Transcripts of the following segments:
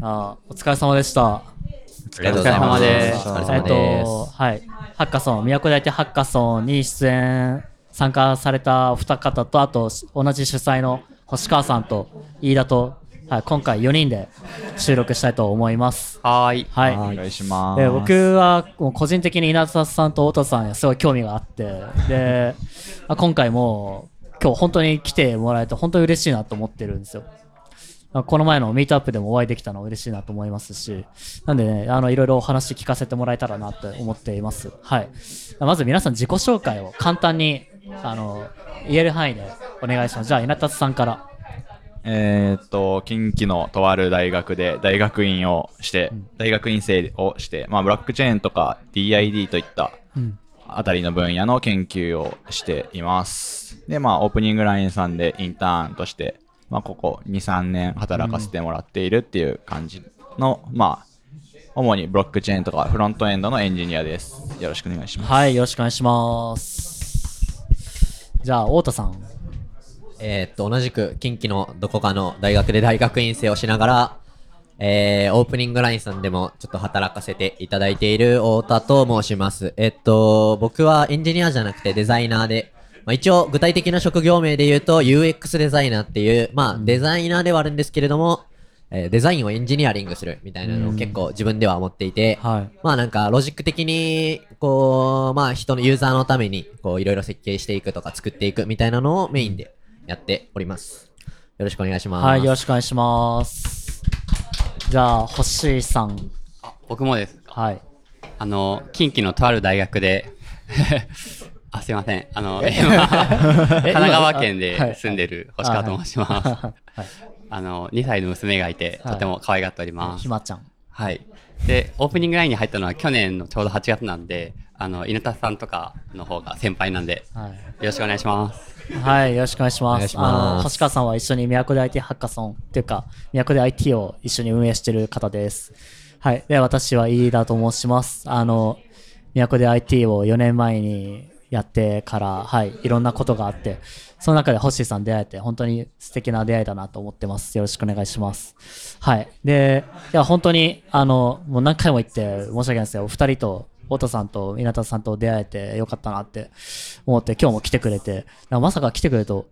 あお疲れ様でした。お疲れ様ですお疲れえっと、す。はい。ハッカソン、宮古大手ハッカソンに出演、参加されたお二方と、あと、同じ主催の星川さんと飯田と、はい、今回4人で収録したいと思います。はーい。はい。お願いします。で僕はもう個人的に稲田さんと太田さんにすごい興味があってで まあ今回も今日本当に来てもらえて本当に嬉しいなと思ってるんですよまあこの前のミートアップでもお会いできたの嬉しいなと思いますしなんでねあのいろいろお話聞かせてもらえたらなって思っています。はい。まず皆さん自己紹介を簡単にあの言える範囲でお願いします。じゃあ稲田さんから。えーっと、近畿のとある大学で大学院をして、大学院生をして、まあ、ブロックチェーンとか DID といったうん。あたりの分野の研究をしています。で、まあ、オープニングラインさんでインターンとして、まあ、ここ2、3年働かせてもらっているっていう感じの、まあ、主にブロックチェーンとかフロントエンドのエンジニアです。よろしくお願いします。はいよろしくお願いしますじゃあ太田さんえーっと、同じく近畿のどこかの大学で大学院生をしながら、えー、オープニングラインさんでもちょっと働かせていただいている太田と申します。えっと、僕はエンジニアじゃなくてデザイナーで、まあ、一応具体的な職業名で言うと UX デザイナーっていう、まあデザイナーではあるんですけれども、えーデザインをエンジニアリングするみたいなのを結構自分では思っていて、はいまあなんかロジック的に、こう、まあ人のユーザーのために、こういろいろ設計していくとか作っていくみたいなのをメインでやっております。よろしくお願いします。はい、よろしくお願いします。じゃあ、星さん。あ僕もです。はい。あの、近畿のとある大学で、あ、すいません。あの、今 神奈川県で住んでる星川と申します。はい。あの、2歳の娘がいて、はいとても可愛がっておりますひ。まちゃん。はい。で、オープニングラインに入ったのは去年のちょうど8月なんで、あの、稲田さんとかの方が先輩なんで、よはい。ろしくお願いします。はい、よろしくお願いします。お願いしますあの、星川さんは一緒に都で IT ハッカソンっていうか、都で IT を一緒に運営してる方です。はい。で、私は飯田と申します。あの、都で IT を4年前にやってから、はい、いろんなことがあって、その中で星さん出会えて、本当に素敵な出会いだなと思ってます。よろしくお願いします。はい。で、いや、本当に、あの、もう何回も言って申し訳ないですよ。お二人と、太田さんと稲田さんと出会えてよかったなって思って、今日も来てくれて、なんかまさか来てくれると、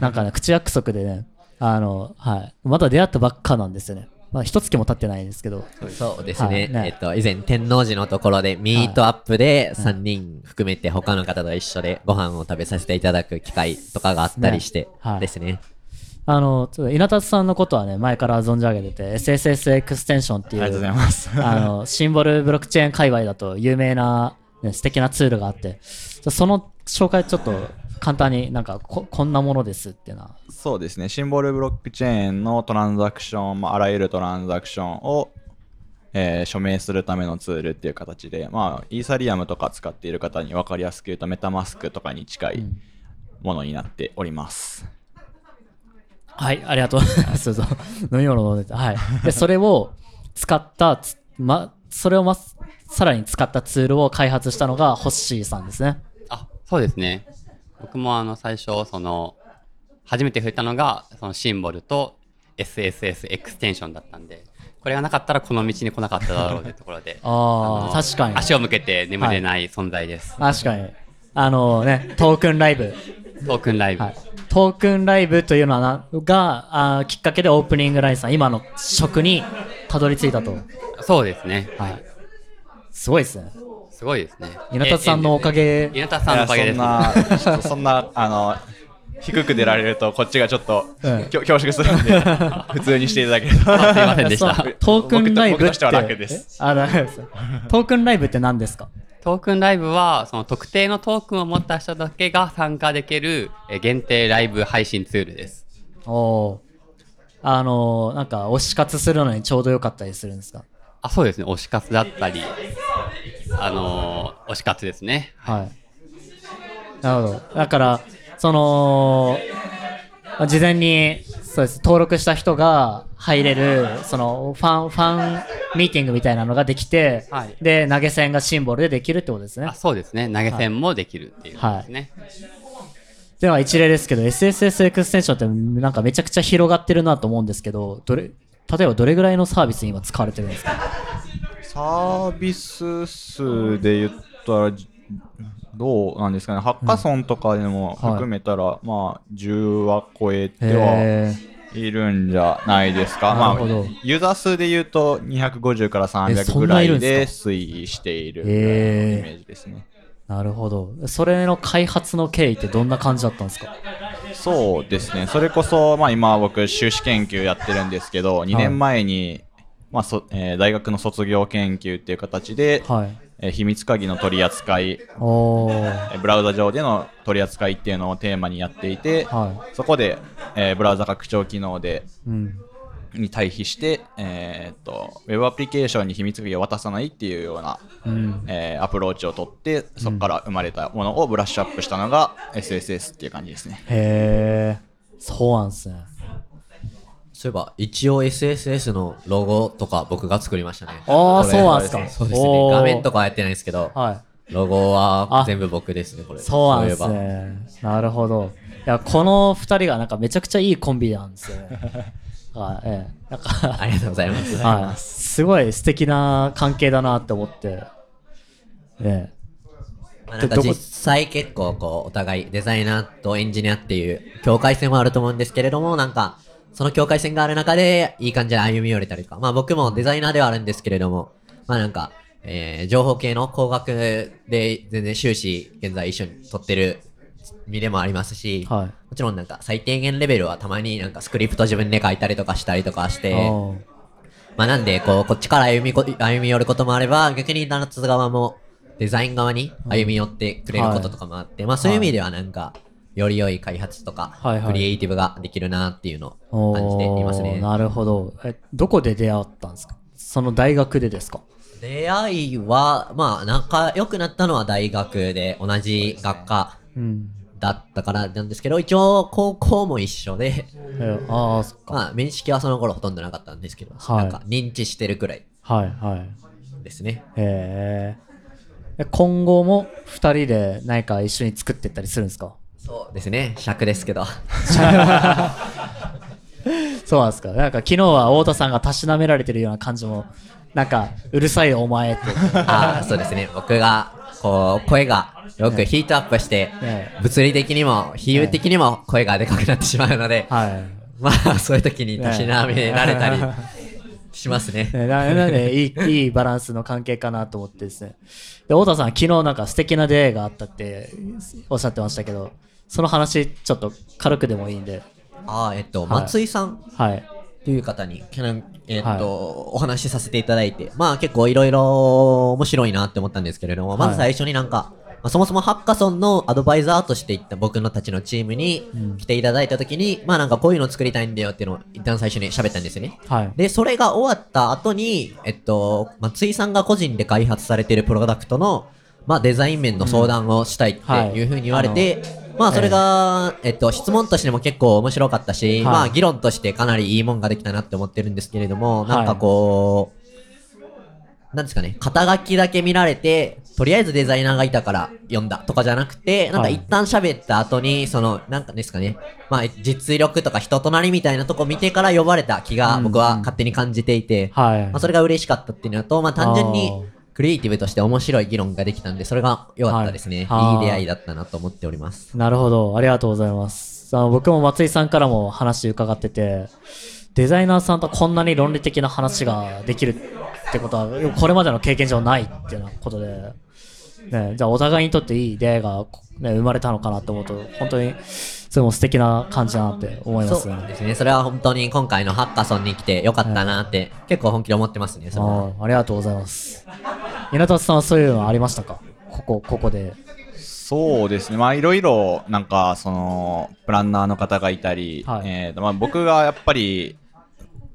なんかね、口約束でね、あの、はい。まだ出会ったばっかなんですよね。まあ、一月も経ってないんですけど。そうですね。はいねえっと、以前天王寺のところでミートアップで3人含めて他の方と一緒でご飯を食べさせていただく機会とかがあったりしてねはいですね。あの、ちょっと稲田さんのことはね、前から存じ上げてて、SSS エクステンションっていう、ありがとうございます。あの、シンボルブロックチェーン界隈だと有名な、ね、素敵なツールがあって、その紹介ちょっと簡単になんかこ、こんなものですっていうのは。そうですね、シンボルブロックチェーンのトランザクション、まあ、あらゆるトランザクションを、えー署名するためのツールっていう形で、まあ、イーサリアムとか使っている方に分かりやすく言うと、メタマスクとかに近いものになっております。はい、ありがとうございます。そう飲み物飲んでて。はい。で、それを使ったつ、ま、それをま、さらに使ったツールを開発したのがホッシーさんですね。あ、そうですね。僕もあの、最初、その、初めて触れたのが、そのシンボルと SSS エクステンションだったんで、これがなかったらこの道に来なかっただろうというところで、あのあ、確かに。足を向けて眠れない存在です。確かに。あのね、トークンライブ。トークンライブ。はい。トークンライブというのはながあーきっかけでオープニングラインさん、今の職にたどり着いたと。そうですね。はい。すごいですね。すごいですね。稲田さんのおかげえ稲田さんのおかげです。そんな、ちょっとそんな、あの、低く出られると、こっちがちょっと、うん恐縮するんで、普通にしていただけると。あすいませんでしたトークンライブって。僕としては楽ですえあ、大丈夫です。トークンライブって何ですか？トークンライブは、その特定のトークンを持った人だけが参加できるえ限定ライブ配信ツールです。おおー。あのー、なんか推し活するのにちょうどよかったりするんですか？あ、そうですね。推し活だったり、あのー推し活ですね。はい。なるほど。だから、その、まあ事前に、そうです。登録した人が入れる、その、ファン、ファンミーティングみたいなのができて、はいで、投げ銭がシンボルでできるってことですねあ。そうですね。投げ銭もできるっていうことですね。っていうのは一例ですけど、SSS エクステンションってなんかめちゃくちゃ広がってるなと思うんですけど、どれ、例えばどれぐらいのサービスに今使われてるんですか？サービス数で言ったら、じどうなんですかね、ハッカソンとかでもはい含めたら、まあ、10は超えてはへいるんじゃないですか。まあなるほど、ユーザー数で言うと、250からえ300そんぐらないで推移しているイメージですね。なるほど。それの開発の経緯ってどんな感じだったんですか？そうですね、それこそ、まあ、今、僕、修士研究やってるんですけど、2年前に、まあそえー大学の卒業研究っていう形で、はい。えー秘密鍵の取り扱い、おー。えーブラウザ上での取り扱いっていうのをテーマにやっていて、はそこで、えーブラウザ拡張機能でい。うん。に対比して、えーっとウェブアプリケーションに秘密鍵を渡さないっていうような、うん。えーアプローチを取ってそこから生まれたものをブラッシュアップしたのが SSS っていう感じですね。へー。そうなんですね。そういえば、一応 SSS のロゴとか僕が作りましたね。あーこれそうなんすかそうですね。画面とかはやってないんですけど、はロゴはあ全部僕ですね、これ。い。そうなんですね。なるほど。いや、この二人がなんかめちゃくちゃいいコンビなんですよね。はい。ええ。なんか、ありがとうございます。はい。すごい素敵な関係だなって思って。えまあなんか実際結構こうお互いデザイナーとエンジニアっていう境界線はあると思うんですけれどもなんかその境界線がある中でいい感じで歩み寄れたりとかまあ僕もデザイナーではあるんですけれどもまあなんか、えー情報系の工学で全然修士現在一緒に取ってる身でもありますし、え。はい。もちろんなんか最低限レベルはたまになんかスクリプト自分で書いたりとかしたりとかして、まあなんで、こう、こっちから歩みこ、歩み寄ることもあれば、逆にダナツ側もデザイン側に歩み寄ってくれることとかもあって、まあそういう意味ではなんか、より良い開発とか、はいはいクリエイティブができるなっていうのおを感じていますね。ーなるほど。え、どこで出会ったんですか？その大学でですか？出会いは、まあ仲良くなったのは大学で同じ学科うん。だったからなんですけど、一応高校も一緒で、えああ、そっか。まあ面識はその頃ほとんどなかったんですけど、はいなんか認知してるくらいはいはい。ですね。へえ。え今後も二人で何か一緒に作っていったりするんですか？そうですね、尺ですけど。そうなんですか。なんか昨日は太田さんがたしなめられてるような感じも、なんか、うるさいお前って。ああ、そうですね。僕が、こう、声がよくヒートアップして、ね物理的にも、比喩的にも声がでかくなってしまうので、はい。まあ、そういう時にたしなめられたり しますね。ねななんでいい、いいバランスの関係かなと思ってですね。で、太田さん、昨日なんか素敵な出会いがあったっておっしゃってましたけど、その話、ちょっと軽くでもいいんで。ああ、えっと、はい松井さんはい。という方に、えっと、はいお話しさせていただいて、まあ結構いろいろ面白いなって思ったんですけれども、まず最初になんか、まあそもそもハッカソンのアドバイザーとして行った僕のたちのチームに来ていただいた時に、まあなんかこういうの作りたいんだよっていうのを一旦最初に喋ったんですよね。はい。で、それが終わった後に、えっと、松井さんが個人で開発されているプロダクトの、まあ、デザイン面の相談をしたいっていうふうに言われて、まあ、それが、えっと、質問としても結構面白かったし、はい。まあ、議論としてかなりいいもんができたなって思ってるんですけれども、はい。なんかこう、なんですかね、肩書きだけ見られて、とりあえずデザイナーがいたから読んだとかじゃなくて、なんかはい。一旦喋った後に、その、なんかですかね、まあ、実力とか人となりみたいなとこ見てから呼ばれた気が僕は勝手に感じていて、はい。まあ、それが嬉しかったっていうのと、まあ、単純にクリエイティブとして面白い議論ができたんで、それが良かったですね。はいい、い出会いだったなと思っております。なるほど。ありがとうございます。あの僕も松井さんからも話伺ってて、デザイナーさんとこんなに論理的な話ができるってことは、これまでの経験上ないっていうようなことで、ね、じゃあお互いにとっていい出会いが、ね、生まれたのかなと思うと、本当に、それも素敵な感じだなって思いますね。そうですね。それは本当に今回のハッカソンに来て良かったなって、結構本気で思ってますね。それはありがとうございます。稲田さんはそういうのありましたか？ここ、ここで。そうですね、まあいろいろなんかそのプランナーの方がいたり、はいえーとまあ、僕がやっぱり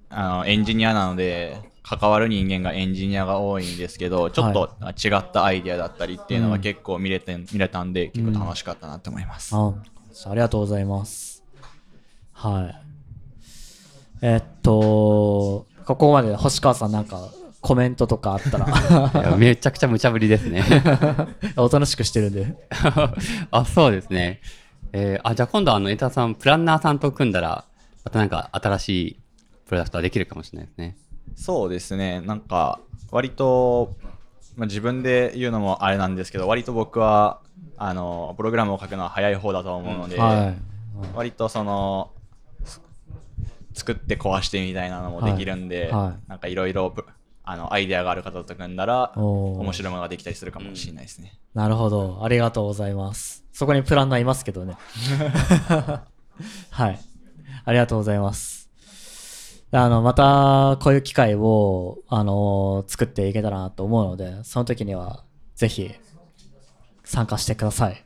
あのエンジニアなので関わる人間がエンジニアが多いんですけどちょっと違ったアイデアだったりっていうのうんが結構見れて、見れたんで結構楽しかったなと思います。あありがとうございます。はい。えっと、ここまで星川さんなんかコメントとかあったらめちゃくちゃ無茶ぶりですね。おとなしくしてるんで。あ、そうですね。えーあ、じゃあ今度あの、エタさん、プランナーさんと組んだら、またなんか新しいプロダクトはできるかもしれないですね。そうですね、なんか、割と、まあ、自分で言うのもあれなんですけど、割と僕は、あの、プログラムを書くのは早い方だと思うので、はい。割とその、す作って壊してみたいなのもできるんで、はいはいなんかいろいろぶあのアイデアがある方と組んだら、面白いものができたりするかもしれないですね。なるほど。ありがとうございます。そこにプランナーいますけどね。はい。ありがとうございます。あの、また、こういう機会を、あの、作っていけたらなと思うので、その時には、ぜひ、参加してください。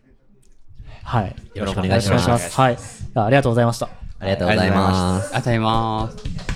はい。よろしくお願いしますよろくお願いします。はい。ありがとうございました。ありがとうございます。ありがとうございます。